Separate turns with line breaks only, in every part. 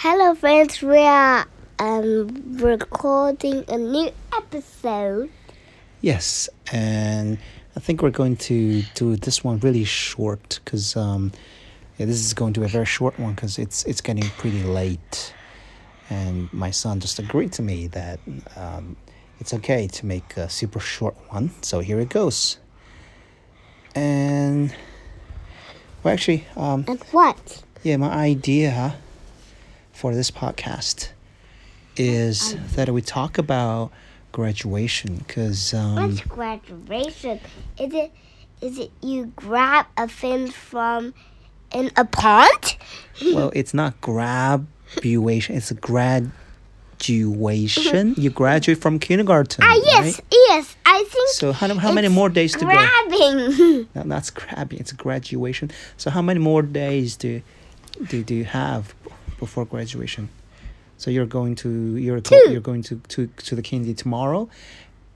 Hello, friends. We are um, recording a new episode.
Yes, and I think we're going to do this one really short because um, yeah, this is going to be a very short one because it's it's getting pretty late, and my son just agreed to me that um, it's okay to make a super short one. So here it goes. And well, actually, um,
And what?
yeah, my idea for this podcast is that we talk about graduation because um,
What's graduation? Is it is it you grab a thing from in a pond?
well, it's not graduation; it's a graduation. You graduate from kindergarten.
Ah, yes,
right?
yes. I think.
So how, how many more days to go?
grabbing.
No, that's grabbing. It's graduation. So how many more days do do, do you have before graduation? So you're going to you're go, you're going to, to to the kindy tomorrow.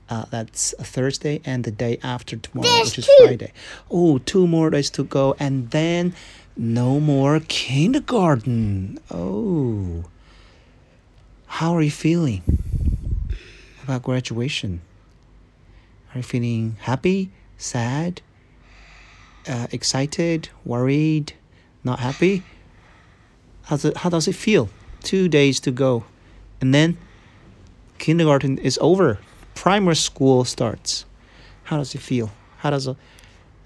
Uh, that's a Thursday and the day after tomorrow,
There's
which is
two.
Friday. Oh, two more days to go, and then no more kindergarten. Oh, how are you feeling about graduation? Are you feeling happy, sad, uh, excited, worried, not happy? How's it, how does it feel? Two days to go, and then kindergarten is over. Primary school starts. How does it feel? How does it,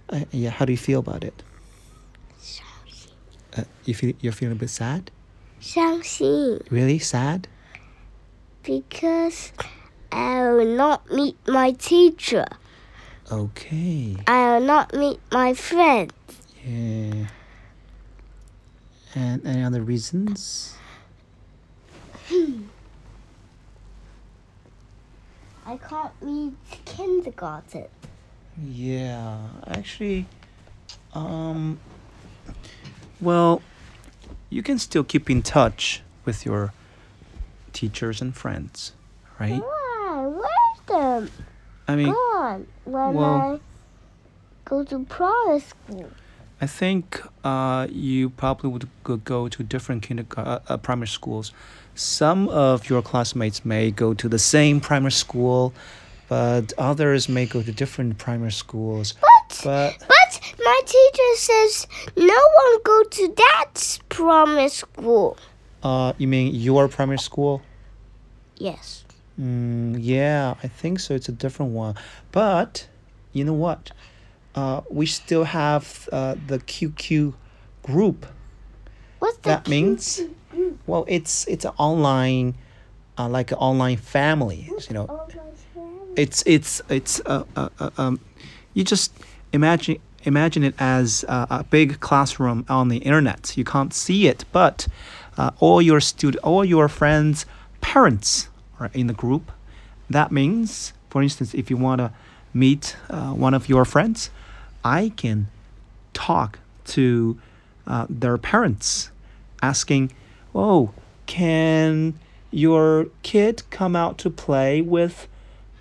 uh, yeah? How do you feel about it? Uh, you feel you're feeling a bit sad.
伤心
Really sad?
because I will not meet my teacher.
Okay.
I will not meet my friend.
Yeah. And any other reasons?
I can't meet kindergarten.
Yeah, actually, um, well, you can still keep in touch with your teachers and friends, right?
Why? Where's them
I mean,
gone when
well-
I go to private school?
I think uh, you probably would go, to different kindergarten, uh, uh, primary schools. Some of your classmates may go to the same primary school, but others may go to different primary schools.
But
But
but my teacher says no one go to that primary school.
uh, you mean your primary school?
Yes.
Mm, yeah, I think so. It's a different one. But you know what? Uh, we still have uh, the QQ group.
What's
That
the
means, well, it's it's an online, uh, like an online family. You know, it's it's it's uh, uh, uh, um, you just imagine imagine it as uh, a big classroom on the internet. You can't see it, but uh, all your student, all your friends' parents are in the group. That means, for instance, if you want to meet uh, one of your friends, I can talk to uh, their parents, asking, "Oh, can your kid come out to play with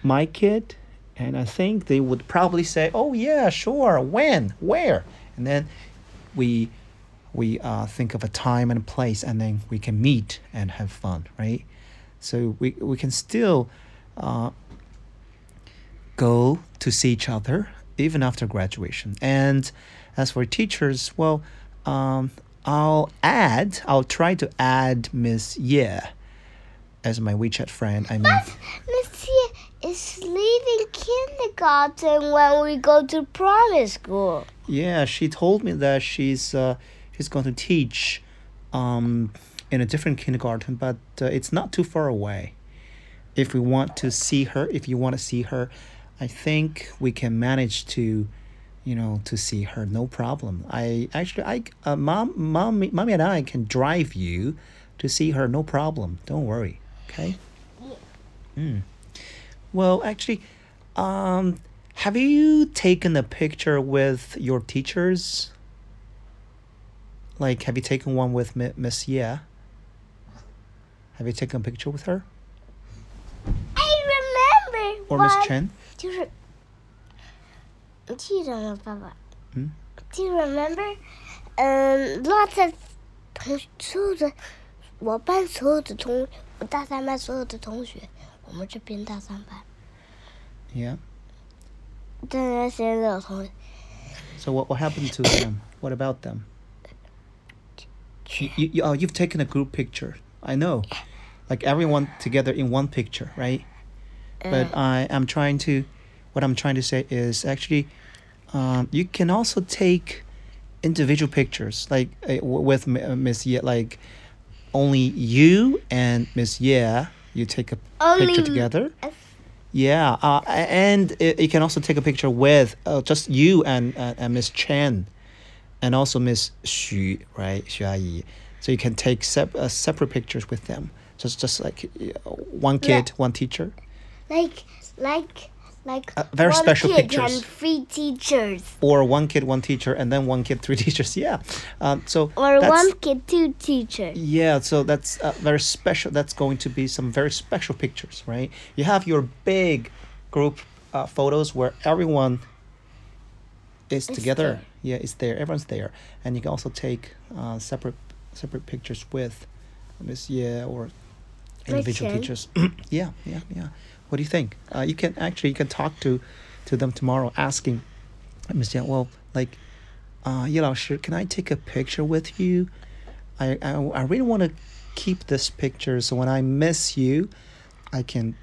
my kid?" And I think they would probably say, "Oh yeah, sure. When? Where?" And then we we uh, think of a time and a place, and then we can meet and have fun, right? So we we can still uh, go to see each other even after graduation. And as for teachers, well, um, I'll add, I'll try to add Miss Ye as my WeChat friend. I mean, but
Miss Ye is leaving kindergarten when we go to primary school.
yeah, she told me that she's uh, she's going to teach um, in a different kindergarten, but uh, it's not too far away. If we want to see her, if you want to see her, I think we can manage to, you know, to see her. No problem. I actually, I, uh, mom, mom, mommy, and I can drive you to see her. No problem. Don't worry. Okay. Mm. Well, actually, um, have you taken a picture with your teachers? Like, have you taken one with Mi- Miss Ye? Have you taken a picture with her
I remember.
or Miss Chen?
就是，你记得吗，爸爸？
嗯。
Do you remember? Um, lots of 同宿的 我班所有的同，我大三班所有的同学，我们这边大三班，
Yeah.
但那些有同学，
So what what happened to them? What about them? You, you, you- oh, you've taken a group picture. I know, like everyone together in one picture, right? But I am trying to, what I'm trying to say is actually, um, you can also take individual pictures, like uh, with uh, Miss Ye, like only you and Miss Ye. You take a
Only
picture together. Yeah, uh, and it, you can also take a picture with uh, just you and uh, and Miss Chen, and also Miss Xu, right, Xu Ayi. So you can take sep- uh, separate pictures with them. Just just like uh, one kid, one teacher.
Like like like
Uh, very
one
special
kid
pictures.
and three teachers,
or one kid, one teacher, and then one kid, three teachers. Yeah. Um, so
or one kid, two teachers.
Yeah, so that's uh, very special. That's going to be some very special pictures, right? You have your big group uh, photos where everyone is
Is
together.
there.
Yeah, it's there. Everyone's there, and you can also take uh, separate separate pictures with Miss Ye or individual teachers. yeah, yeah, yeah what do you think? Uh, you can actually you can talk to, to them tomorrow asking, Ms. Jiang, well, like, uh, can I take a picture with you? I, I, I really want to keep this picture so when I miss you, I can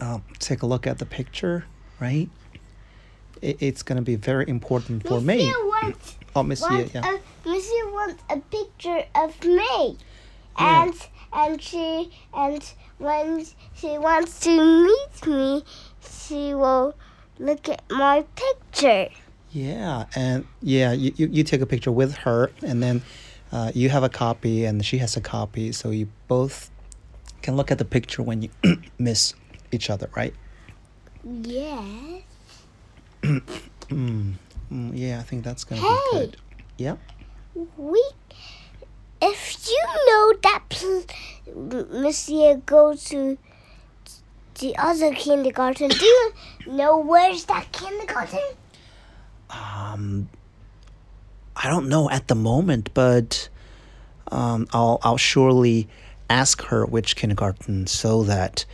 um, take a look at the picture, right? It, it's going to be very important for me.
Wants,
oh, Miss
wants
yeah.
Miss wants a picture of me.
Yeah.
And, and she, and, when she wants to meet me, she will look at my picture.
Yeah, and yeah, you, you, you take a picture with her, and then uh, you have a copy, and she has a copy, so you both can look at the picture when you miss each other, right?
Yes.
Mm, mm, yeah, I think that's going to be
Hey.
good. Yeah.
We, if you know that pl- Monsieur go to the other kindergarten, do you know where's that kindergarten?
Um, I don't know at the moment, but um, I'll I'll surely ask her which kindergarten so that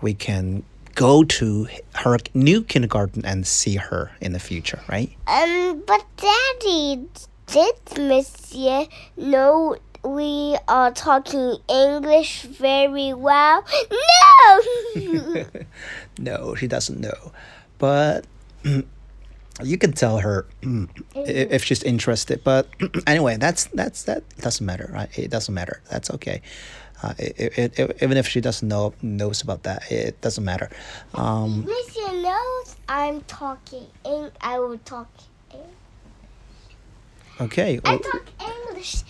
we can go to her new kindergarten and see her in the future, right?
Um, but Daddy, did Monsieur know we are talking English very well? No!
no, she doesn't know, but you can tell her if she's interested. But anyway, that's that's that doesn't matter, right? It doesn't matter. That's okay. Uh, it, it, it, even if she doesn't know knows about that, it doesn't matter. Um,
knows I'm talking. I will talk.
Okay.
I talk English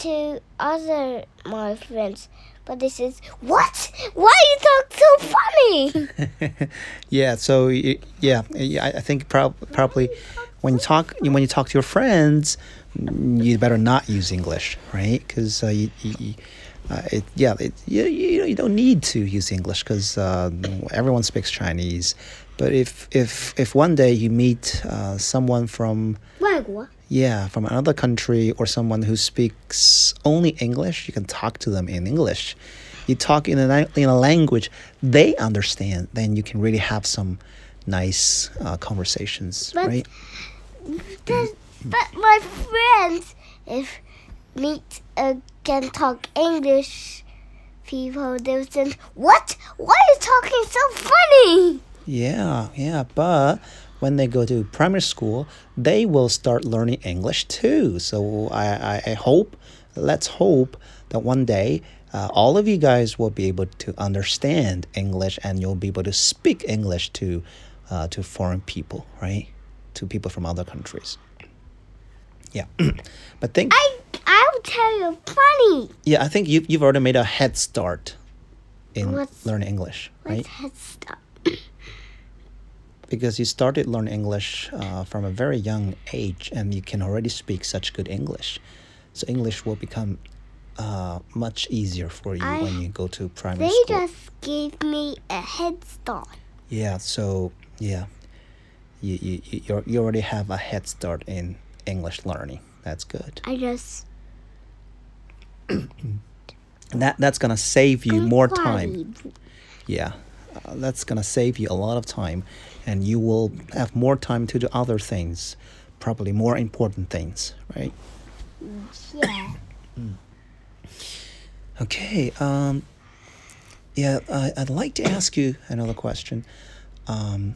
to other my friends, but they says, "What? Why you talk so funny?"
yeah. So yeah, I I think prob- probably when you talk when you talk to your friends, you better not use English, right? Because uh, you, you, you- uh, it, yeah, it, you, you you don't need to use English because uh, everyone speaks Chinese. But if if if one day you meet uh, someone from
外国
yeah, from another country or someone who speaks only English, you can talk to them in English. You talk in a, in a language they understand, then you can really have some nice uh, conversations,
But-
right?
But, but my friends, if meet uh, can talk English people, they will say, "What? Why are you talking so funny?"
Yeah, yeah, but when they go to primary school, they will start learning English too. So I, I, I hope, let's hope that one day uh, all of you guys will be able to understand English and you'll be able to speak English to, uh, to foreign people, right? To people from other countries. Yeah, but think,
I I'll tell you funny.
yeah, I think you you've already made a head start in
What's-
learning English, right?
Head start.
Because you started learning English uh, from a very young age and you can already speak such good English. So English will become uh, much easier for you
I-
when you go to primary
They
school.
They just gave me a head start.
Yeah, so yeah, you, you, you, you're- already have a head start in English learning. That's good.
I just
that that's gonna save you more time. Yeah, uh, that's gonna save you a lot of time, and you will have more time to do other things, probably more important things, right?
Yeah.
Okay. Um, yeah, I, I'd like to ask you another question. Um,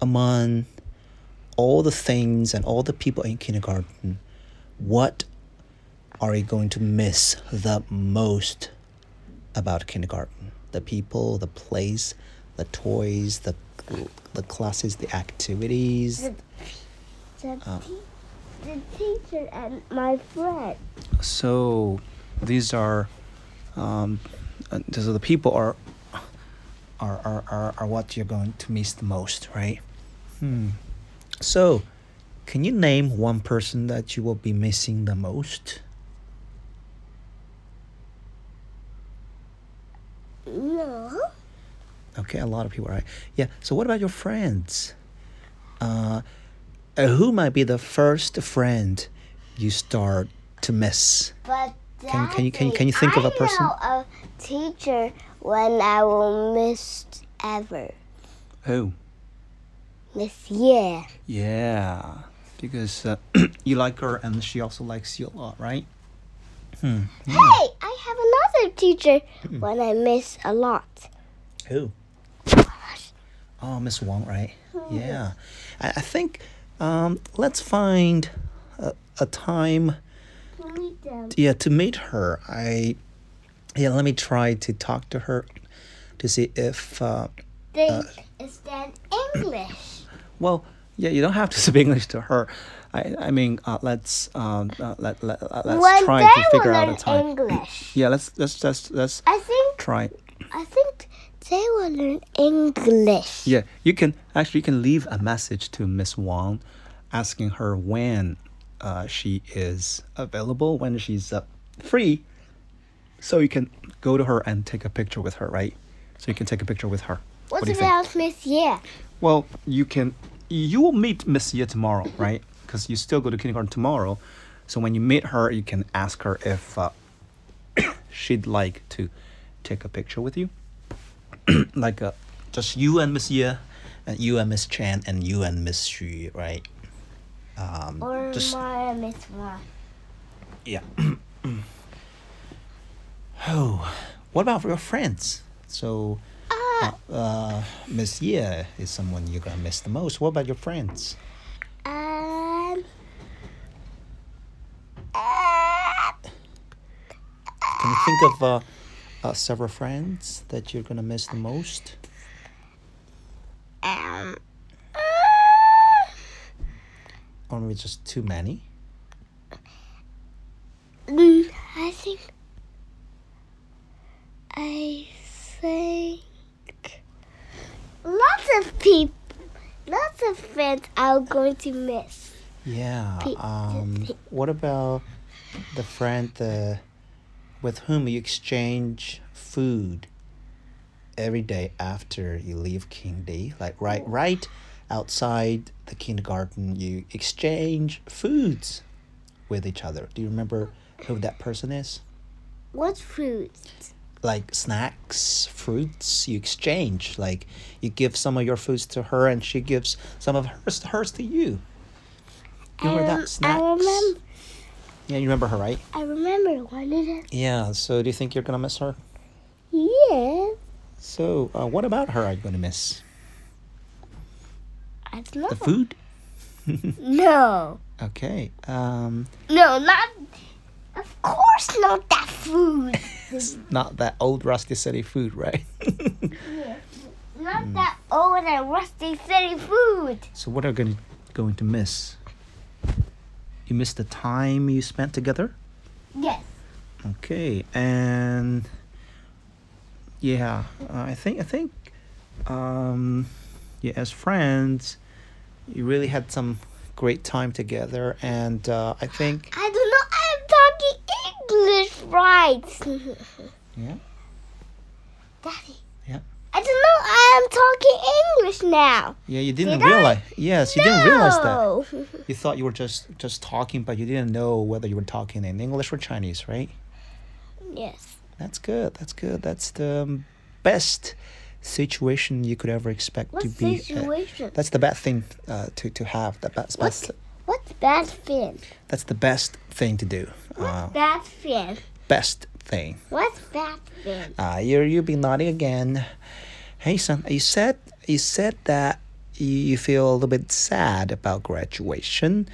among all the things and all the people in kindergarten, what are you going to miss the most about kindergarten? The people, the place, the toys, the the classes, the activities.
The, the, te- the teacher and my friend.
So these are um, uh, these are the people are are, are, are, are what you're going to miss the most, right? Hmm. So can you name one person that you will be missing the most?
No.
Okay, a lot of people, right? Yeah. So what about your friends? Uh, uh, who might be the first friend you start to miss?
But
Can- can you- can you- can you think of a person?
know a teacher when I will miss ever.
Who?
Miss Ye.
Yeah, because uh, you like her and she also likes you a lot, right? Hmm.
Hey, I have another teacher when I miss a lot.
Who? Oh, Miss Wong, right? Yeah. I, I think um, let's find a, a time,
Meet them.
yeah, to meet her. I, yeah, let me try to talk to her to see if, uh,
They understand English.
well, yeah, you don't have to speak English to her. I, I mean, uh, let's um, uh, let, let, uh, let's
when
try to figure out a time.
English,
Yeah, let's let's let's let's
I think
try.
I think they will learn English.
Yeah, you can actually you can leave a message to Miss Wang, asking her when uh, she is available, when she's uh, free, so you can go to her and take a picture with her, right? So you can take a picture with her.
What
what do you think?
about Miss Ye?
Well, you can you will meet Miss Ye tomorrow, right? Because you still go to kindergarten tomorrow. So when you meet her, you can ask her if uh, she'd like to take a picture with you, like uh, just you and Miss Ye, and you and Miss Chan, and you and Miss Xu, right? Um,
Or
just
my Miss One?
yeah. oh, what about your friends? So.
Ah,
Uh, Miss Ye is someone you're gonna miss the most. What about your friends?
um, uh,
Can you think of uh, uh, several friends that you're gonna miss the most?
um,
Or maybe just too many?
I think I think lots of people, lots of friends I'm going to miss.
Yeah.
Pe-
Um, what about the friend uh, with whom you exchange food every day after you leave kindy? Like right, right outside the kindergarten, you exchange foods with each other. Do you remember who that person is?
What food?
like snacks, fruits you exchange. Like you give some of your foods to her and she gives some of hers hers to you. You remember
Um,
that snacks?
I remember.
Yeah, you remember her, right?
I remember one of them.
Yeah. So do you think you're gonna miss her?
Yeah,
So uh, what about her? Are you gonna miss
I don't know.
the food?
No,
Okay. Um,
no, not. Of course, not that food.
it's not that old rusty city food, right? yeah.
Not
Hmm.
that old and rusty city food.
so what are you gonna going to miss? You miss the time you spent together.
Yes.
Okay, and yeah, uh, I think I think um, yeah, as friends, you really had some great time together, and uh, I think
I don't know. I'm talking English right.
yeah,
Daddy. I don't know. I'm talking English now.
yeah, you didn't
Did I?
realize. Yes, you didn't realize that. You thought you were just just talking, but you didn't know whether you were talking in English or Chinese, right?
yes.
That's good. That's good. That's the um, best situation you could ever expect
What
to be. uh,
situation?
that's the best thing uh, to to have. The best,
What?
best.
What's bad thing?
That's the best thing to do. Uh,
bad thing?
best thing.
What's that thing?
Ah, uh, you you be naughty again. Hey son, you said you said that you feel a little bit sad about graduation.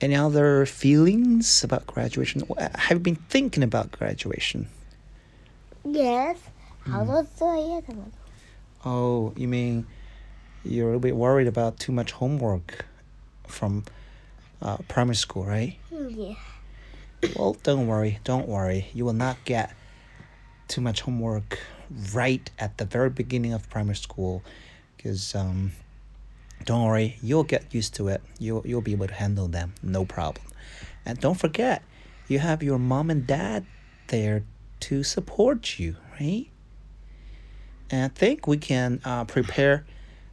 Any other feelings about graduation? Have you been thinking about graduation?
Yes. How mm. -hmm.
Oh, you mean you're a little bit worried about too much homework from uh, primary school, right?
Hmm, yeah.
Well, don't worry, don't worry. You will not get too much homework right at the very beginning of primary school, because um, don't worry, you'll get used to it. You'll you'll be able to handle them, no problem. And don't forget, you have your mom and dad there to support you, right? And I think we can uh, prepare,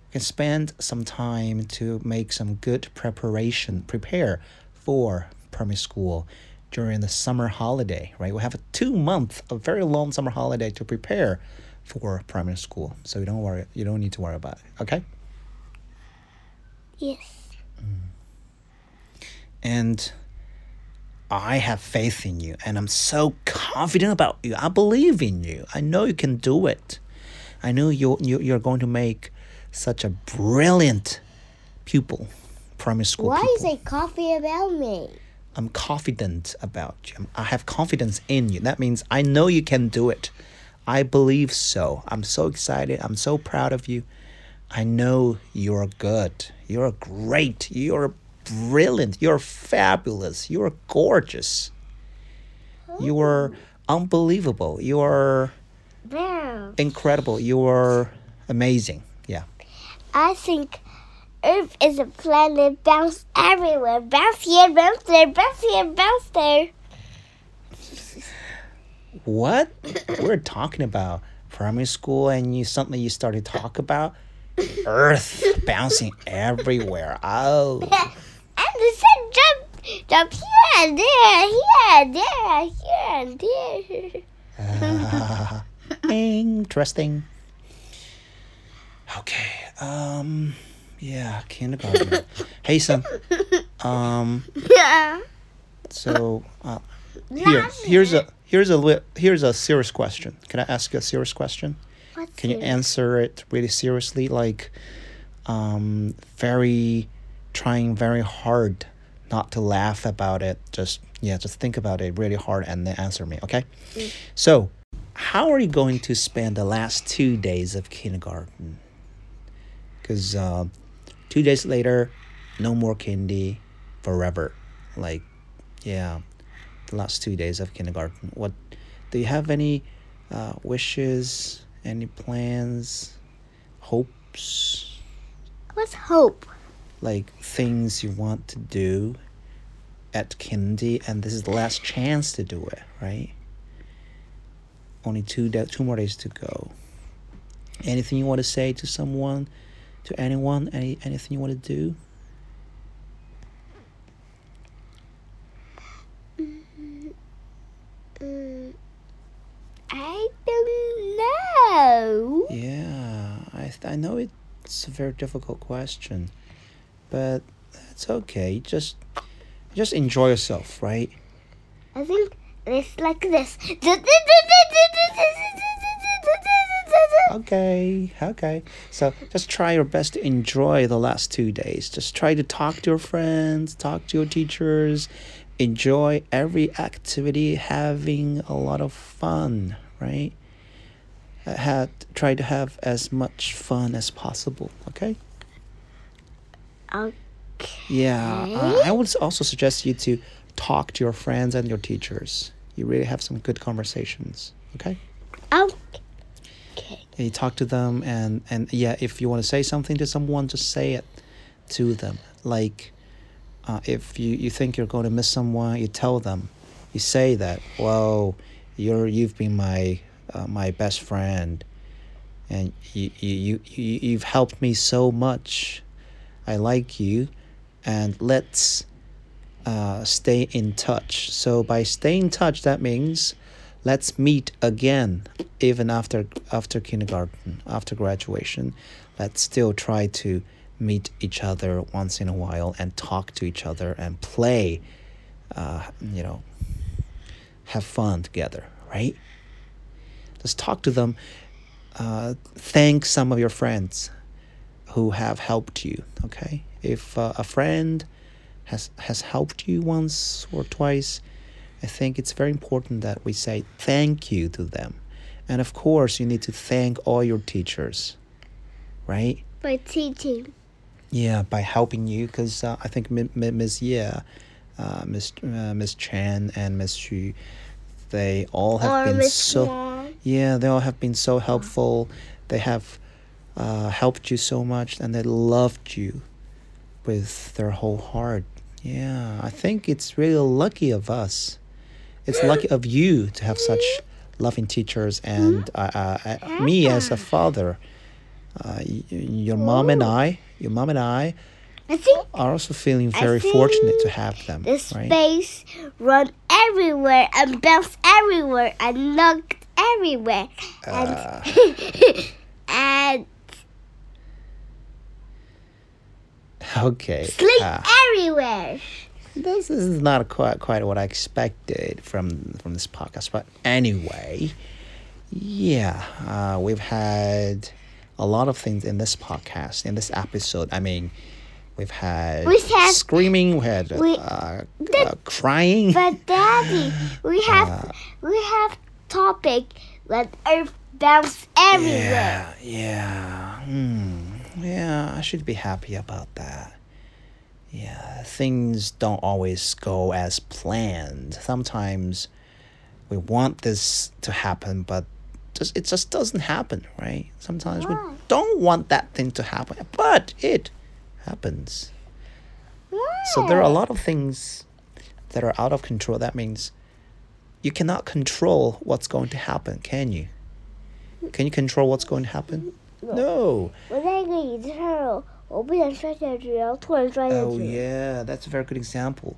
we can spend some time to make some good preparation, prepare for primary school during the summer holiday, right? We have a two month, a very long summer holiday to prepare for primary school. So you don't worry, you don't need to worry about it, okay?
Yes. Mm.
And I have faith in you, and I'm so confident about you. I believe in you. I know you can do it. I know you you you're going to make such a brilliant pupil, primary school
Why
pupil.
is it coffee about me?
I'm confident about you. I have confidence in you. That means I know you can do it. I believe so. I'm so excited. I'm so proud of you. I know you're good. You're great. You're brilliant. You're fabulous. You're gorgeous. You're oh. unbelievable. You're incredible. You're amazing. Yeah.
I think Earth is a planet bounce everywhere. Bounce here, bounce there, bounce here, bounce there.
What? We're talking about primary school and you suddenly you started to talk about earth bouncing everywhere. Oh.
And the sun jump, jump here and there, here and there, here and there.
Interesting. Okay. Um yeah, kindergarten. hey son. Um
Yeah.
so uh, here here's a here's a li- here's a serious question. Can I ask you a serious question?
What's
Can you answer it really seriously like um very trying very hard not to laugh about it just yeah just think about it really hard and then answer me okay so how are you going to spend the last two days of kindergarten because uh, two days later no more candy forever. Like yeah the last two days of kindergarten. What do you have any uh, wishes any plans hopes?
What's hope?
like things you want to do at kindy and this is the last chance to do it right? Only two two more days to go. Anything you want to say to someone to anyone any anything you want to do
Mm, I don't know.
yeah i i know it's a very difficult question but it's okay just just enjoy yourself right
I think it's like this.
Okay, okay. So just try your best to enjoy the last two days. Just try to talk to your friends, talk to your teachers, enjoy every activity, having a lot of fun, right? Had try to have as much fun as possible. Okay.
Okay.
Yeah, uh, I would also suggest you to talk to your friends and your teachers. You really have some good conversations. Okay.
Okay.
Yeah, you talk to them and and yeah if you want to say something to someone just say it to them. Like uh, if you, you think you're going to miss someone you tell them. You say that well you're you've been my uh, my best friend and you, you, you, you you've helped me so much. I like you and let's uh, stay in touch. So by staying in touch that means let's meet again even after after kindergarten after graduation. Let's still try to meet each other once in a while and talk to each other and play uh, you know have fun together right? Just talk to them. Uh, thank some of your friends who have helped you okay? If uh, a friend has has helped you once or twice i think it's very important that we say thank you to them and of course you need to thank all your teachers right
By teaching.
yeah by helping you because uh, i think miss Ye uh, miss uh, miss chan and miss Xu, they all have
Or
been
Miss
so
Wong.
yeah, they all have been so helpful. They have uh, helped you so much, and they loved you with their whole heart. Yeah, I think it's really lucky of us. It's lucky of you to have such loving teachers, and uh, uh, uh, me as a father. Uh, your mom and I, your mom and I,
I think
are also feeling very fortunate to have them.
the
right?
space run everywhere and bounce everywhere and look everywhere and
Uh.
and
Okay.
sleep
uh,
everywhere.
This is not quite quite what I expected from from this podcast. But anyway, yeah, uh, we've had a lot of things in this podcast in this episode. I mean, we've had
We had-
screaming, we had
we-
uh, uh, crying.
But daddy, we have
Uh.
we have topic let Earth bounce everywhere.
Yeah, yeah, hmm, yeah. I should be happy about that Yeah, things don't always go as planned. Sometimes we want this to happen, but just it just doesn't happen, right? Sometimes we
Why?
don't want that thing to happen, but it happens. So there are a lot of things that are out of control. That means you cannot control what's going to happen, can you? Can you control what's going to happen? No.
我在一个椅子上， 我不想摔下去，然后突然摔下去。
Oh yeah, that's a very good example.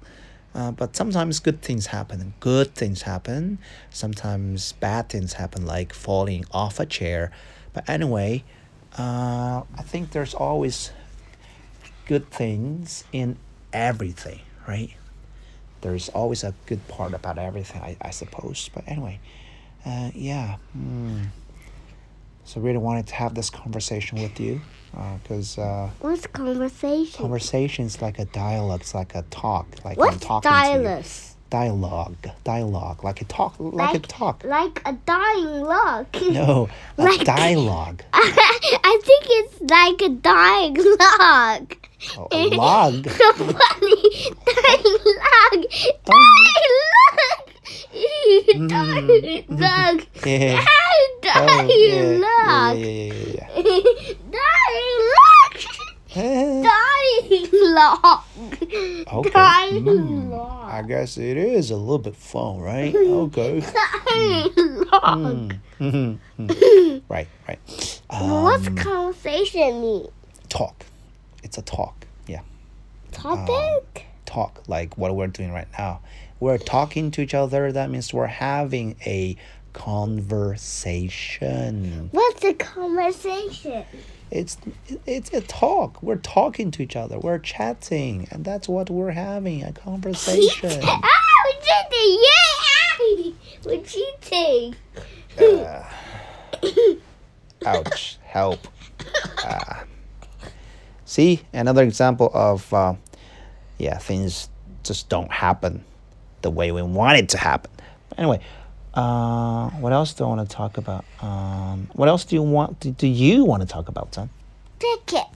Uh, but sometimes good things happen and good things happen. Sometimes bad things happen, like falling off a chair. But anyway, uh, I think there's always good things in everything, right? There's always a good part about everything, I, I suppose. But anyway, uh, yeah. hmm. So really wanted to have this conversation with you because. Uh,
What's conversation?
Conversation is like a dialogue. It's like a talk. Like I'm
What's
talking to you. Dialogue. Dialogue. Like a talk. Like, a talk.
Like a dying log.
No, a
Like-
dialogue.
I think it's like a dying log.
A, log.
So funny. Dying log. Log. Dying log.
Yeah.
Dying
Oh, yeah,
log.
yeah, yeah, yeah, yeah,
Dying log.
yeah.
Dying log.
Okay.
Dying
Mm,
log.
I guess it is a little bit fun, right? Okay.
Dying log.
Mm, mhm. right, right.
What's
Um,
conversation mean?
talk. It's a talk. Yeah.
Topic?
talk like what we're doing right now. We're talking to each other. That means we're having a conversation.
What's a conversation?
It's it's a talk. We're talking to each other. We're chatting, and that's what we're having a conversation.
ah, we did it! Yay! We're cheating.
Uh, ouch! Help! Uh, see another example of uh, yeah things just don't happen the way we want it to happen. Anyway, uh, what else do I want to talk about? Um, what else do you want? Do, do you want to talk about, son?
Pick it.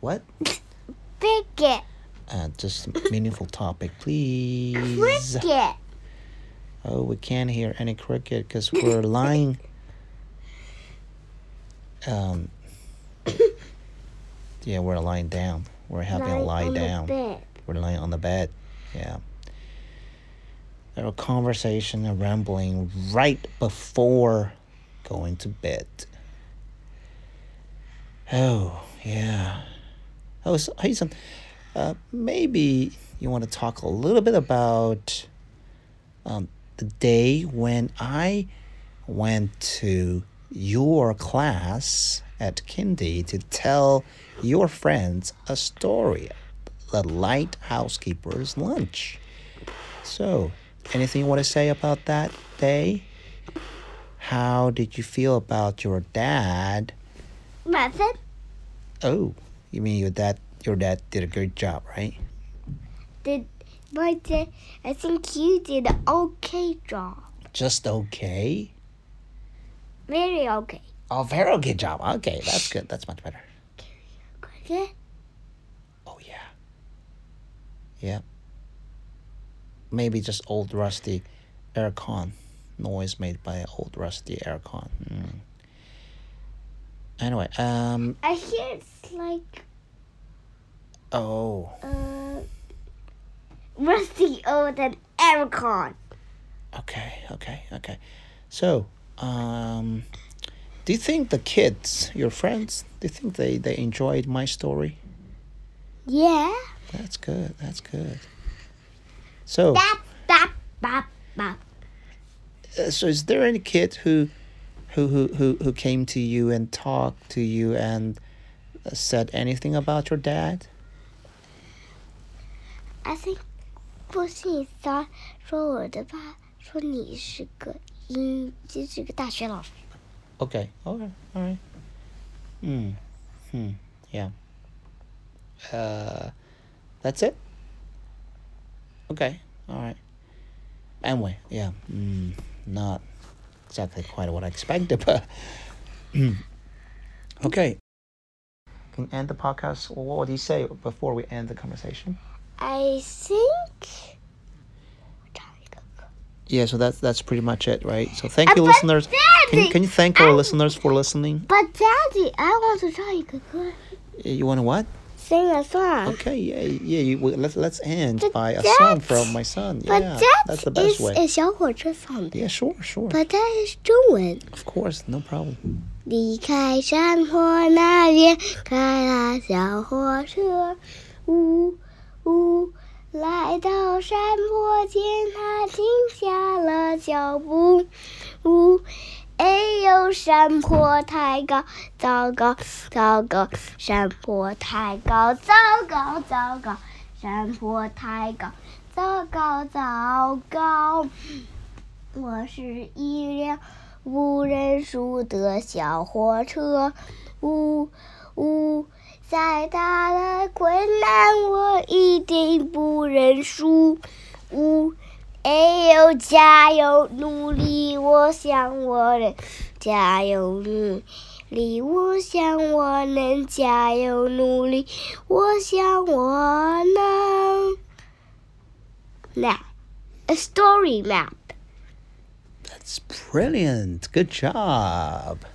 What?
Pick it.
Uh, just a meaningful topic, please.
Cricket.
Oh, we can't hear any cricket because we're lying. Um. Yeah, we're lying down. We're having a lie down. We're lying on the bed. Yeah. There conversation, a rambling right before going to bed. Oh, yeah. Oh, so, hey, son. Uh, maybe you want to talk a little bit about um, a day when I went to your class at Kindy to tell your friends a story, the Lighthouse Keeper's Lunch. So, anything you want to say about that day? How did you feel about your dad?
Nothing.
Oh, you mean your dad? Your dad did a great job, right?
Did my dad? I think you did an okay job.
Just okay.
Very okay.
Oh, very okay job. Okay, that's good. That's much better.
Okay.
Oh yeah. Yeah. Maybe just old rusty aircon noise made by old rusty aircon. Mm. Anyway, um.
I hear it's like
Oh,
uh, rusty old and aircon.
okay, okay, okay. So, um, do you think the kids, your friends, do you think they they enjoyed my story?
Yeah.
That's good. That's good. So,
Bap bap bap bap.
uh, so is there any kid who, who who who who came to you and talked to you and uh, said anything about your dad?
I think 不是你仨说我的爸说你是个英，就是个大学老师。
Okay. All right. All right. Hmm. Hmm. Yeah. Uh, that's it. Okay, all right. Anyway, yeah, mm, not exactly quite what I expected, but okay. Can end the podcast. What would you say before we end the conversation?
I think.
Yeah, so that's that's pretty much it, right? So thank
uh,
you,
uh,
listeners.
Daddy,
can, can you thank our
I,
listeners for listening?
But Daddy, I want to try.
You want to what?
sing a song.
Okay, yeah, yeah. You, well, let's let's end
But
by a song
that's-
from my son.
But
Yeah,
that
that's the best
is
way.
a 小火车 song.
Yeah, sure, sure.
But that is 中文。
Of course, no problem.
离开山坡那边，开了小火车，呜呜，来到山坡前，它停下了脚步，呜， 哎呦，山坡太高，糟糕，糟糕，山坡太高，糟糕，糟糕，山坡太高，糟糕，糟糕。我是一辆无人数的小火车，呜呜，再大的困难我一定不认输，呜，哎呦，加油努力，我想我能加油努力，我想我能加油努力，我想我能。Now, a story map.
That's brilliant. Good job.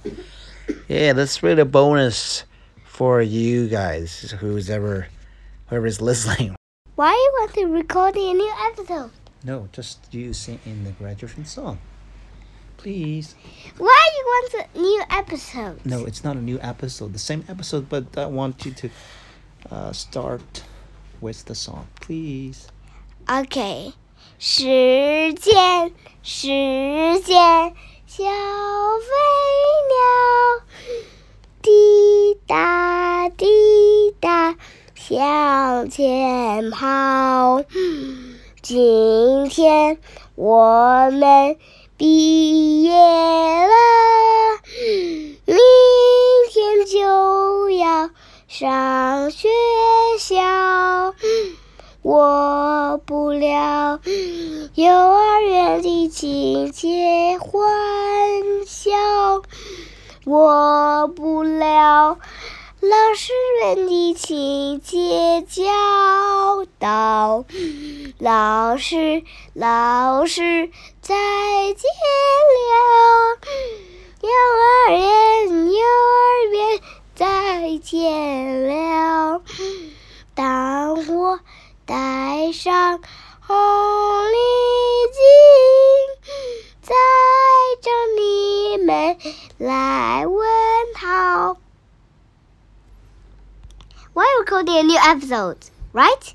Yeah, that's really a bonus for you guys, who's ever, whoever's listening.
Why you want to record a new episode?
No, just you sing in the graduation song, please.
Why you want a new episode?
No, it's not a new episode. The same episode, but I want you to uh, start with the song, please.
Okay. 时间，时间，小飞鸟，滴答滴答向前跑。 今天我们毕业了，明天就要上学校。我不了幼儿园的亲切欢笑，我不了老师们的亲切教导。老师，老师，再见了，幼儿园，幼儿园，再见了。当我戴上红领巾，载着你们来问好。Why recording a new episode, right?